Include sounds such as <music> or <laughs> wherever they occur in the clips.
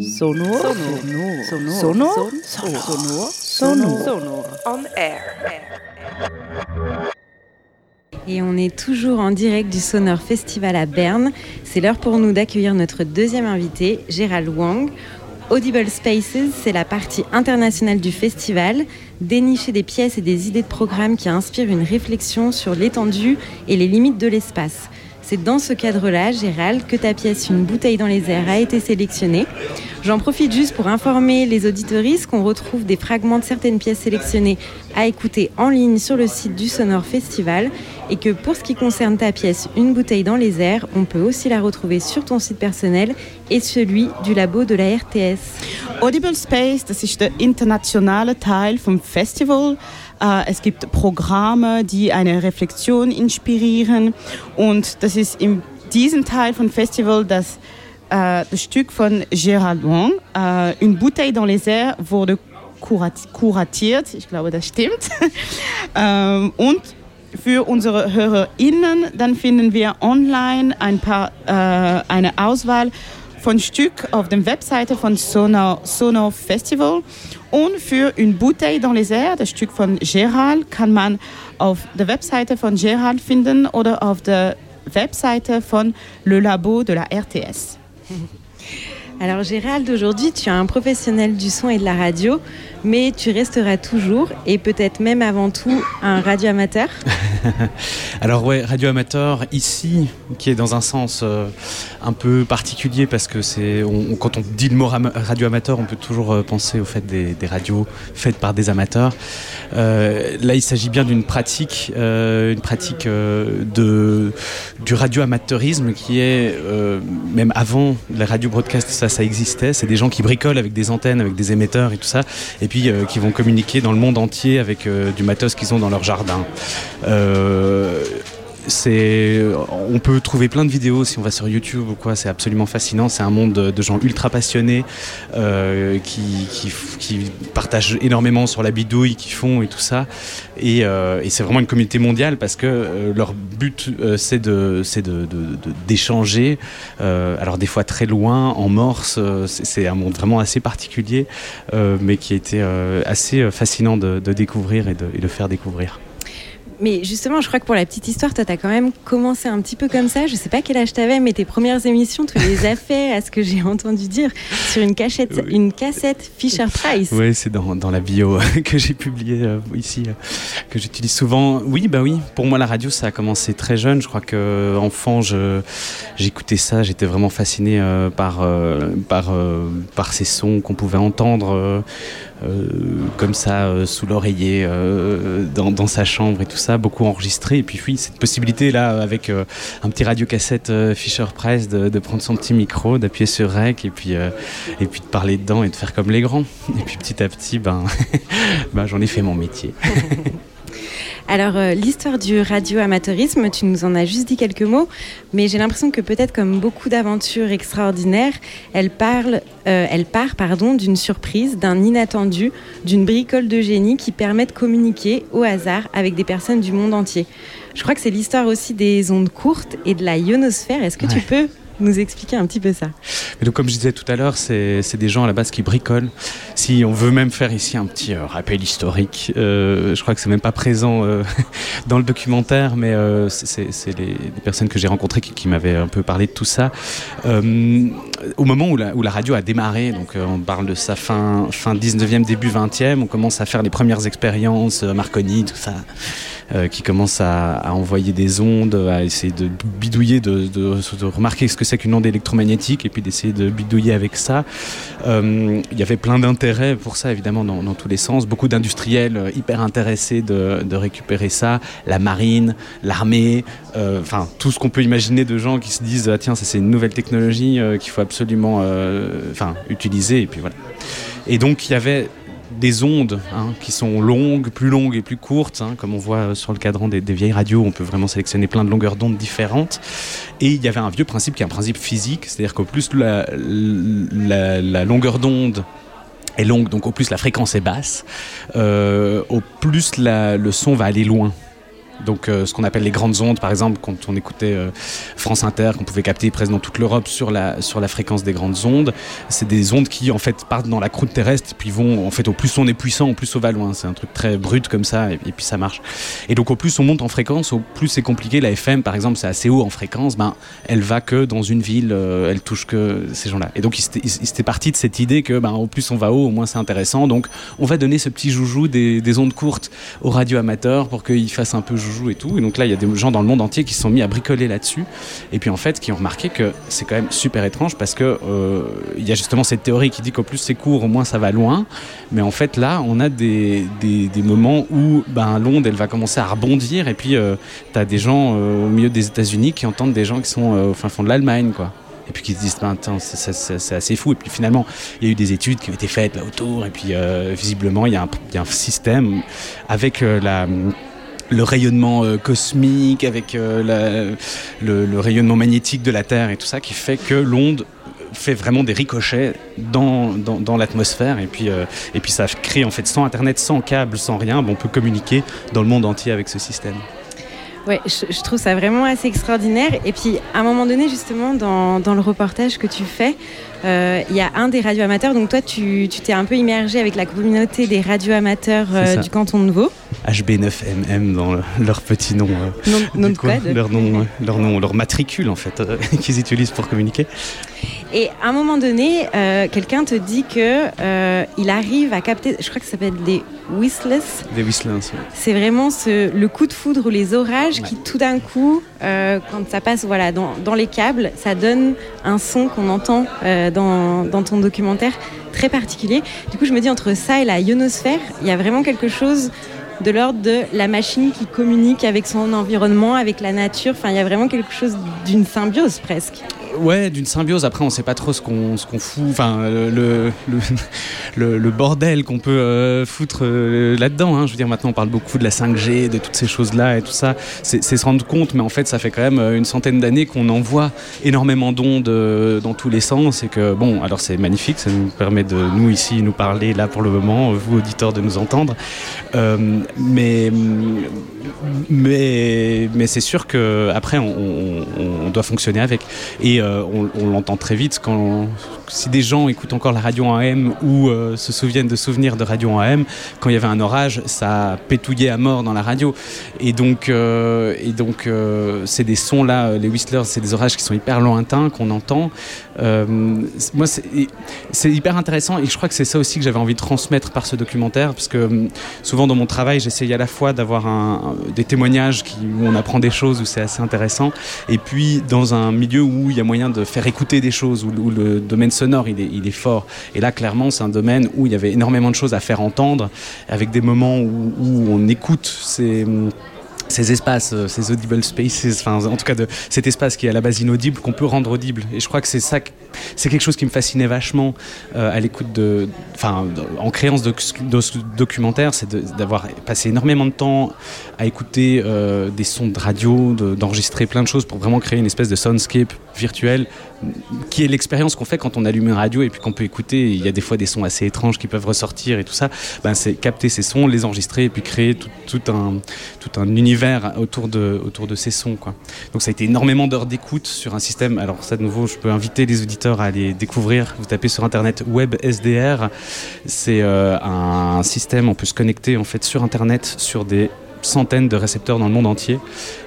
Sonor. Sonor. Sonor. Sonor. Sonor. Sonor. On air. Et on est toujours en direct du Sonor Festival à Berne. C'est l'heure pour nous d'accueillir notre deuxième invité, Gérald Wang. Audible Spaces, c'est la partie internationale du festival, dénicher des pièces et des idées de programmes qui inspirent une réflexion sur l'étendue et les limites de l'espace. C'est dans ce cadre-là, Gérald, que ta pièce Une bouteille dans les airs a été sélectionnée. J'en profite juste pour informer les auditoristes qu'on retrouve des fragments de certaines pièces sélectionnées à écouter en ligne sur le site du Sonore Festival et que pour ce qui concerne ta pièce Une bouteille dans les airs, on peut aussi la retrouver sur ton site personnel et celui du labo de la RTS. Audible Space, das ist Teil Festival. Äh, es gibt Programme, die eine Reflexion inspirieren. Und das ist in diesem Teil vom Festival das, äh, das Stück von Gérald Wang. Äh, Une bouteille dans les airs wurde kuratiert. Ich glaube, das stimmt. <laughs> ähm, und für unsere HörerInnen, dann finden wir online ein paar, eine Auswahl von Stück auf der Webseite von Sonar, Sonar Festival. Und für Une Bouteille dans les airs, das Stück von Gérald, kann man auf der Webseite von Gérald finden oder auf der Webseite von Le Labo de la RTS. <laughs> Alors Gérald, aujourd'hui tu es un professionnel du son et de la radio, mais tu resteras toujours et peut-être même avant tout un radio amateur. <laughs> Alors ouais, radio amateur ici, qui est dans un sens euh, un peu particulier parce que c'est, quand on dit le mot radio amateur, on peut toujours euh, penser au fait des, radios faites par des amateurs. Euh, là, il s'agit bien d'une pratique, une pratique du radio amateurisme qui est même avant la radio broadcast, ça, ça existait. C'est des gens qui bricolent avec des antennes, avec des émetteurs et tout ça, puis qui vont communiquer dans le monde entier avec du matos qu'ils ont dans leur jardin. Euh, c'est, on peut trouver plein de vidéos si on va sur YouTube ou quoi. C'est absolument fascinant. C'est un monde de, gens ultra passionnés euh, qui, qui, partagent énormément sur la bidouille qu'ils font et tout ça. Et, euh, c'est vraiment une communauté mondiale parce que leur but c'est de, c'est de, d'échanger. alors des fois très loin, en morse. C'est, un monde vraiment assez particulier, mais qui a été assez fascinant de, découvrir et de, et de faire découvrir. Mais justement, je crois que pour la petite histoire, toi, tu as quand même commencé un petit peu comme ça. Je sais pas quel âge tu avais, mais tes premières émissions, tu les as fait, à ce que j'ai entendu dire, sur une, cachette, une cassette Fisher Price. Oui, c'est dans, dans, la bio <laughs> que j'ai publiée euh, ici, euh, que j'utilise souvent. Oui, bah oui, pour moi, la radio, ça a commencé très jeune. Je crois que enfant, j'écoutais ça, j'étais vraiment fasciné euh, par, par, par ces sons qu'on pouvait entendre. Comme ça sous l'oreiller euh, dans, sa chambre et tout ça, beaucoup enregistré. Et puis oui, cette possibilité là avec un petit radiocassette Fisher Price de, prendre son petit micro, d'appuyer sur rec et puis et puis de parler dedans et de faire comme les grands. Et puis petit à petit, ben, <laughs> ben j'en ai fait mon métier. <laughs> Alors, euh, l'histoire du radio-amateurisme, tu nous en as juste dit quelques mots, mais j'ai l'impression que peut-être comme beaucoup d'aventures extraordinaires, elle, parle, euh, elle part pardon, d'une surprise, d'un inattendu, d'une bricole de génie qui permet de communiquer au hasard avec des personnes du monde entier. Je crois que c'est l'histoire aussi des ondes courtes et de la ionosphère. Est-ce que tu peux nous expliquer un petit peu ça. donc, comme je disais tout à l'heure, c'est des gens à la base qui bricolent. Si on veut même faire ici un petit euh, rappel historique, euh, je crois que c'est même pas présent euh, <laughs> dans le documentaire, mais c'est les, personnes que j'ai rencontrées qui, m'avaient un peu parlé de tout ça. Au moment où la, radio a démarré, donc on parle de sa fin, fin 19e, début 20e, on commence à faire les premières expériences, Marconi, tout ça. Euh, qui commence à, envoyer des ondes, à essayer de bidouiller, de, remarquer ce que c'est qu'une onde électromagnétique et puis d'essayer de bidouiller avec ça. Euh, il y avait plein d'intérêts pour ça, évidemment, dans, tous les sens. Beaucoup d'industriels euh, hyper intéressés de, récupérer ça, la marine, l'armée, enfin tout ce qu'on peut imaginer de gens qui se disent ah, tiens, ça c'est une nouvelle technologie qu'il faut absolument enfin utiliser. Et puis voilà. Et donc il y avait des ondes hein, qui sont longues, plus longues et plus courtes, hein, comme on voit sur le cadran des, vieilles radios, on peut vraiment sélectionner plein de longueurs d'onde différentes. Et il y avait un vieux principe qui est un principe physique, c'est-à-dire qu'au plus la, longueur d'onde est longue, donc au plus la fréquence est basse, euh, au plus le son va aller loin. Donc ce qu'on appelle les grandes ondes, par exemple, quand on écoutait France Inter, qu'on pouvait capter presque dans toute l'Europe sur la, sur la fréquence des grandes ondes, c'est des ondes qui en fait partent dans la croûte terrestre, puis vont, en fait, au plus on est puissant, au plus on va loin. C'est un truc très brut comme ça, et, puis ça marche. Et donc au plus on monte en fréquence, au plus c'est compliqué. La FM, par exemple, c'est assez haut en fréquence, ben, elle va que dans une ville, elle touche que ces gens-là. Et donc il s'était parti de cette idée que ben, au plus on va haut, au moins c'est intéressant. Donc on va donner ce petit joujou des, des ondes courtes aux radioamateurs pour qu'ils fassent un peu joujou et tout. Et donc là, il y a des gens dans le monde entier qui se sont mis à bricoler là-dessus. Et puis en fait, qui ont remarqué que c'est quand même super étrange parce que euh, il y a justement cette théorie qui dit qu'au plus c'est court, au moins ça va loin. Mais en fait, là, on a des, des, moments où ben, l'onde, elle va commencer à rebondir. Et puis, euh, tu as des gens euh, au milieu des États-Unis qui entendent des gens qui sont au fin fond de l'Allemagne, quoi et puis qui se disent ben, c'est assez fou et puis finalement il y a eu des études qui ont été faites là autour et puis visiblement il y, a un, système avec la le rayonnement euh, cosmique, avec le, rayonnement magnétique de la Terre et tout ça, qui fait que l'onde fait vraiment des ricochets dans, l'atmosphère et puis, et puis ça crée en fait sans internet, sans câble, sans rien, on peut communiquer dans le monde entier avec ce système. Ouais, je, trouve ça vraiment assez extraordinaire. Et puis, à un moment donné, justement, dans, dans le reportage que tu fais, euh, il y a un des radioamateurs. Donc, toi, tu t'es un peu immergé avec la communauté des radioamateurs euh, du canton de Vaud. HB9MM dans leur petit nom. Euh, nom, de code. Leur nom, leur nom, leur matricule, en fait, <laughs> qu'ils utilisent pour communiquer. Et à un moment donné, quelqu'un te dit que il arrive à capter, je crois que ça s'appelle des whistlers. Des whistlers, C'est vraiment ce, le coup de foudre ou les orages qui, tout d'un coup, quand ça passe voilà, dans, dans, les câbles, ça donne un son qu'on entend dans, dans, ton documentaire très particulier. Du coup, je me dis, entre ça et la ionosphère, il y a vraiment quelque chose de l'ordre de la machine qui communique avec son environnement, avec la nature. Enfin, il y a vraiment quelque chose d'une symbiose presque ouais, d'une symbiose. Après, on sait pas trop ce qu'on ce fout. Enfin, le, <laughs> le, le, bordel qu'on peut euh, foutre euh, là-dedans. Hein. Je veux dire, maintenant, on parle beaucoup de la 5G, de toutes ces choses-là et tout ça. C'est se rendre compte, mais en fait, ça fait quand même euh, une centaine d'années qu'on envoie énormément d'ondes dans tous les sens et que, bon, alors c'est magnifique, ça nous permet de, nous ici, nous parler là pour le moment, vous, auditeurs, de nous entendre. mais mais, mais c'est sûr qu'après, on, on, on, doit fonctionner avec. Et euh, on, l'entend très vite quand si des gens écoutent encore la radio en AM ou euh, se souviennent de souvenirs de radio en AM, quand il y avait un orage, ça pétouillait à mort dans la radio. Et donc, euh, et donc c'est des sons là, les whistlers, c'est des orages qui sont hyper lointains qu'on entend. moi, c'est hyper intéressant et je crois que c'est ça aussi que j'avais envie de transmettre par ce documentaire, parce que souvent dans mon travail, j'essaye à la fois d'avoir des témoignages où on apprend des choses, où c'est assez intéressant, et puis dans un milieu où il y a moyen de faire écouter des choses, où, le domaine sonore il est, fort. Et là, clairement, c'est un domaine où il y avait énormément de choses à faire entendre, avec des moments où, où on écoute ces ces espaces, euh, ces audible spaces, enfin en tout cas de cet espace qui est à la base inaudible qu'on peut rendre audible. Et je crois que c'est ça, c'est quelque chose qui me fascinait vachement euh, à l'écoute de, en créant ce, documentaire, c'est d'avoir passé énormément de temps à écouter euh, des sons de radio, d'enregistrer plein de choses pour vraiment créer une espèce de soundscape virtuel qui est l'expérience qu'on fait quand on allume une radio et puis qu'on peut écouter. Il y a des fois des sons assez étranges qui peuvent ressortir et tout ça. Ben, c'est capter ces sons, les enregistrer et puis créer tout un univers autour de, autour de ces sons. Quoi. Donc ça a été énormément d'heures d'écoute sur un système. Alors ça de nouveau, je peux inviter les auditeurs à aller découvrir. Vous tapez sur internet WebSDR. C'est euh, un système, on peut se connecter en fait sur internet sur des centaines de récepteurs dans le monde entier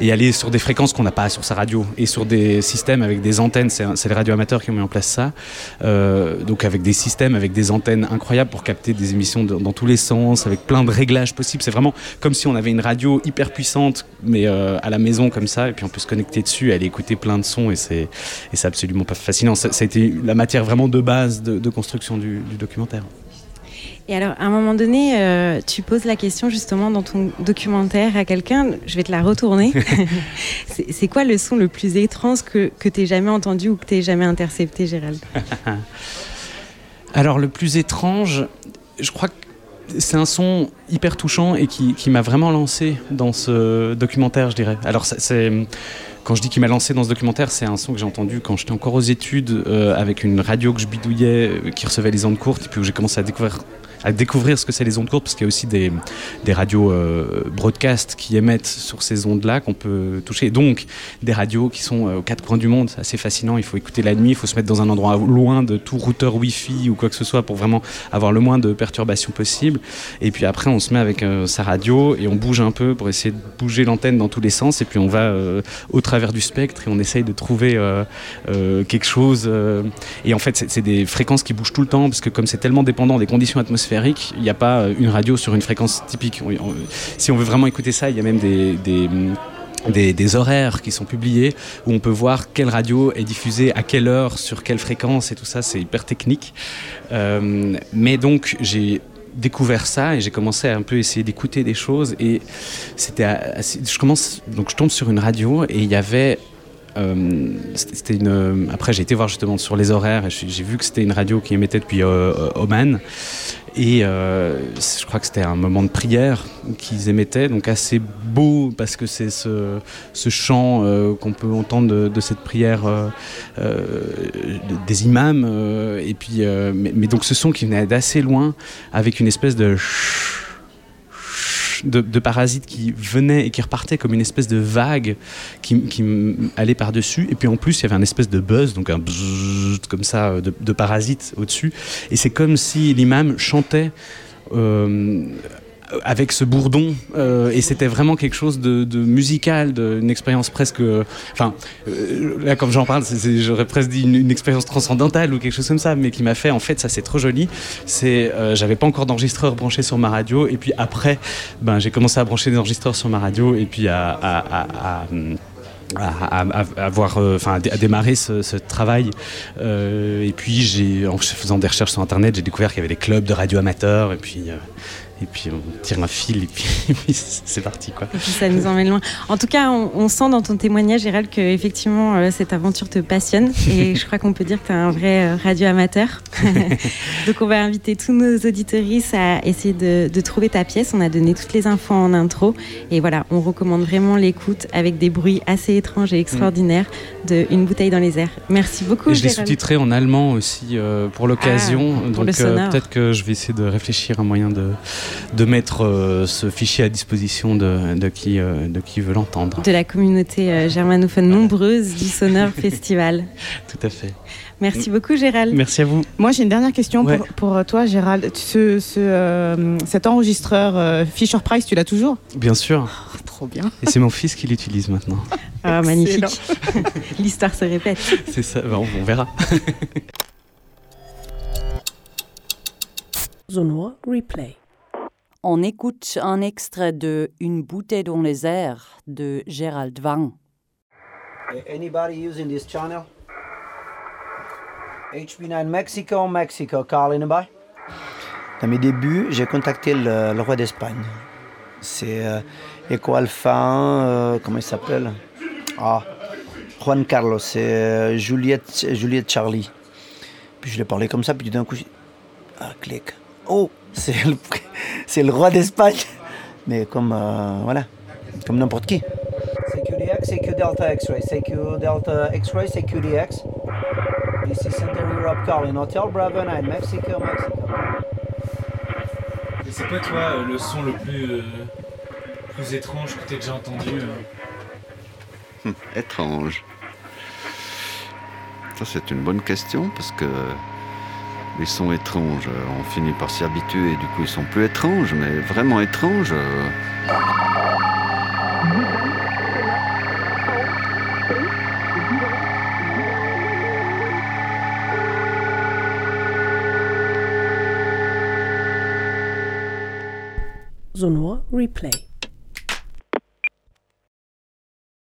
et aller sur des fréquences qu'on n'a pas sur sa radio et sur des systèmes avec des antennes. C'est les radioamateurs qui ont mis en place ça. Euh, donc avec des systèmes, avec des antennes incroyables pour capter des émissions dans tous les sens, avec plein de réglages possibles. C'est vraiment comme si on avait une radio hyper puissante, mais euh, à la maison comme ça, et puis on peut se connecter dessus, aller écouter plein de sons et c'est absolument pas fascinant. Ça, a été la matière vraiment de base de, construction du documentaire. Et alors, à un moment donné, euh, tu poses la question justement dans ton documentaire à quelqu'un, je vais te la retourner. <laughs> c'est quoi le son le plus étrange que, que tu jamais entendu ou que tu jamais intercepté, Gérald? Alors, le plus étrange, je crois que c'est un son hyper touchant et qui, qui m'a vraiment lancé dans ce documentaire, je dirais. Alors, c'est quand je dis qu'il m'a lancé dans ce documentaire, c'est un son que j'ai entendu quand j'étais encore aux études euh, avec une radio que je bidouillais, euh, qui recevait les ondes courtes, et puis où j'ai commencé à découvrir à découvrir ce que c'est les ondes courtes, parce qu'il y a aussi des, des radios euh, broadcast qui émettent sur ces ondes-là qu'on peut toucher. Donc, des radios qui sont aux quatre coins du monde, c'est assez fascinant. Il faut écouter la nuit, il faut se mettre dans un endroit loin de tout routeur Wi-Fi ou quoi que ce soit pour vraiment avoir le moins de perturbations possible. Et puis après, on se met avec sa radio et on bouge un peu pour essayer de bouger l'antenne dans tous les sens. Et puis on va au travers du spectre et on essaye de trouver quelque chose. et en fait, c'est des fréquences qui bougent tout le temps parce que comme c'est tellement dépendant des conditions atmosphériques, il n'y a pas euh, une radio sur une fréquence typique. si on veut vraiment écouter ça, il y a même des, des horaires qui sont publiés où on peut voir quelle radio est diffusée à quelle heure, sur quelle fréquence et tout ça, c'est hyper technique. Euh, mais donc j'ai découvert ça et j'ai commencé à un peu essayer d'écouter des choses et c'était je commence donc je tombe sur une radio et il y avait euh, c'était une. Après, j'ai été voir justement sur les horaires et j'ai vu que c'était une radio qui émettait depuis Oman. Et euh, je crois que c'était un moment de prière qu'ils émettaient, donc assez beau parce que c'est ce, ce, chant qu'on peut entendre de, cette prière des imams. et puis, mais, mais, donc ce son qui venait d'assez loin avec une espèce de de, parasites qui venaient et qui repartaient comme une espèce de vague qui, allait par-dessus. Et puis en plus, il y avait un espèce de buzz, donc un buzz comme ça de, de parasites au-dessus. Et c'est comme si l'imam chantait. Euh, avec ce bourdon euh, et c'était vraiment quelque chose de, de musical, d'une expérience presque. Enfin, euh, là, comme j'en parle, j'aurais presque dit une, expérience transcendantale ou quelque chose comme ça, mais qui m'a fait en fait, ça c'est trop joli. C'est, euh, j'avais pas encore d'enregistreur branché sur ma radio et puis après, ben j'ai commencé à brancher des enregistreurs sur ma radio et puis à, à, à, à avoir, enfin, à démarrer ce, ce travail. Euh, et puis, j'ai, en faisant des recherches sur Internet, j'ai découvert qu'il y avait des clubs de radio amateurs. Et puis, euh, et puis on tire un fil et <laughs> puis, c'est parti quoi. Et puis ça nous emmène loin. En tout cas, on, sent dans ton témoignage, Gérald, que effectivement euh, cette aventure te passionne et <laughs> je crois qu'on peut dire que tu es un vrai euh, radio amateur. <laughs> Donc on va inviter tous nos auditoristes à essayer de, de, trouver ta pièce. On a donné toutes les infos en intro et voilà, on recommande vraiment l'écoute avec des bruits assez étranges et extraordinaires de Une bouteille dans les airs. Merci beaucoup. Et je l'ai sous-titré en allemand aussi euh, pour l'occasion. Ah, Donc peut-être que je vais essayer de réfléchir à un moyen de de mettre euh, ce fichier à disposition de, de qui, euh, de qui veut l'entendre. De la communauté euh, germanophone nombreuse du Sonore <laughs> Festival. Tout à fait. Merci beaucoup, Gérald. Merci à vous. Moi, j'ai une dernière question pour, pour, toi, Gérald. Ce, ce, cet enregistreur Fisher Price, tu l'as toujours? Bien sûr. Oh, trop bien. Et c'est mon fils qui l'utilise maintenant. Ah, magnifique. <laughs> L'histoire se répète. C'est ça, on, on verra. <laughs> Sonore Replay. On écoute un extrait de Une bouteille dans les airs de Gérald Wang. Anybody using this channel? HB9 Mexico, Mexico, calling by. Dans mes débuts, j'ai contacté le, roi d'Espagne. C'est euh, Eco Alpha, euh, comment il s'appelle? Ah, Juan Carlos, c'est euh, Juliette, Juliette Charlie. Puis je lui ai parlé comme ça, puis d'un coup, ah, clic. Oh, c'est le, c'est le roi d'Espagne. Mais comme, euh, voilà, comme n'importe qui. CQDX, CQ Delta X-Ray, CQ Delta X-Ray, CQDX. This is Central Europe calling Hotel Bravo 9, Mexico, Mexico. Et c'est quoi, toi, le son le plus, euh, plus étrange que tu as déjà entendu euh Étrange. Ça, c'est une bonne question parce que les sons étranges, on finit par s'y habituer du coup ils sont plus étranges, mais vraiment étranges. Sonor Replay.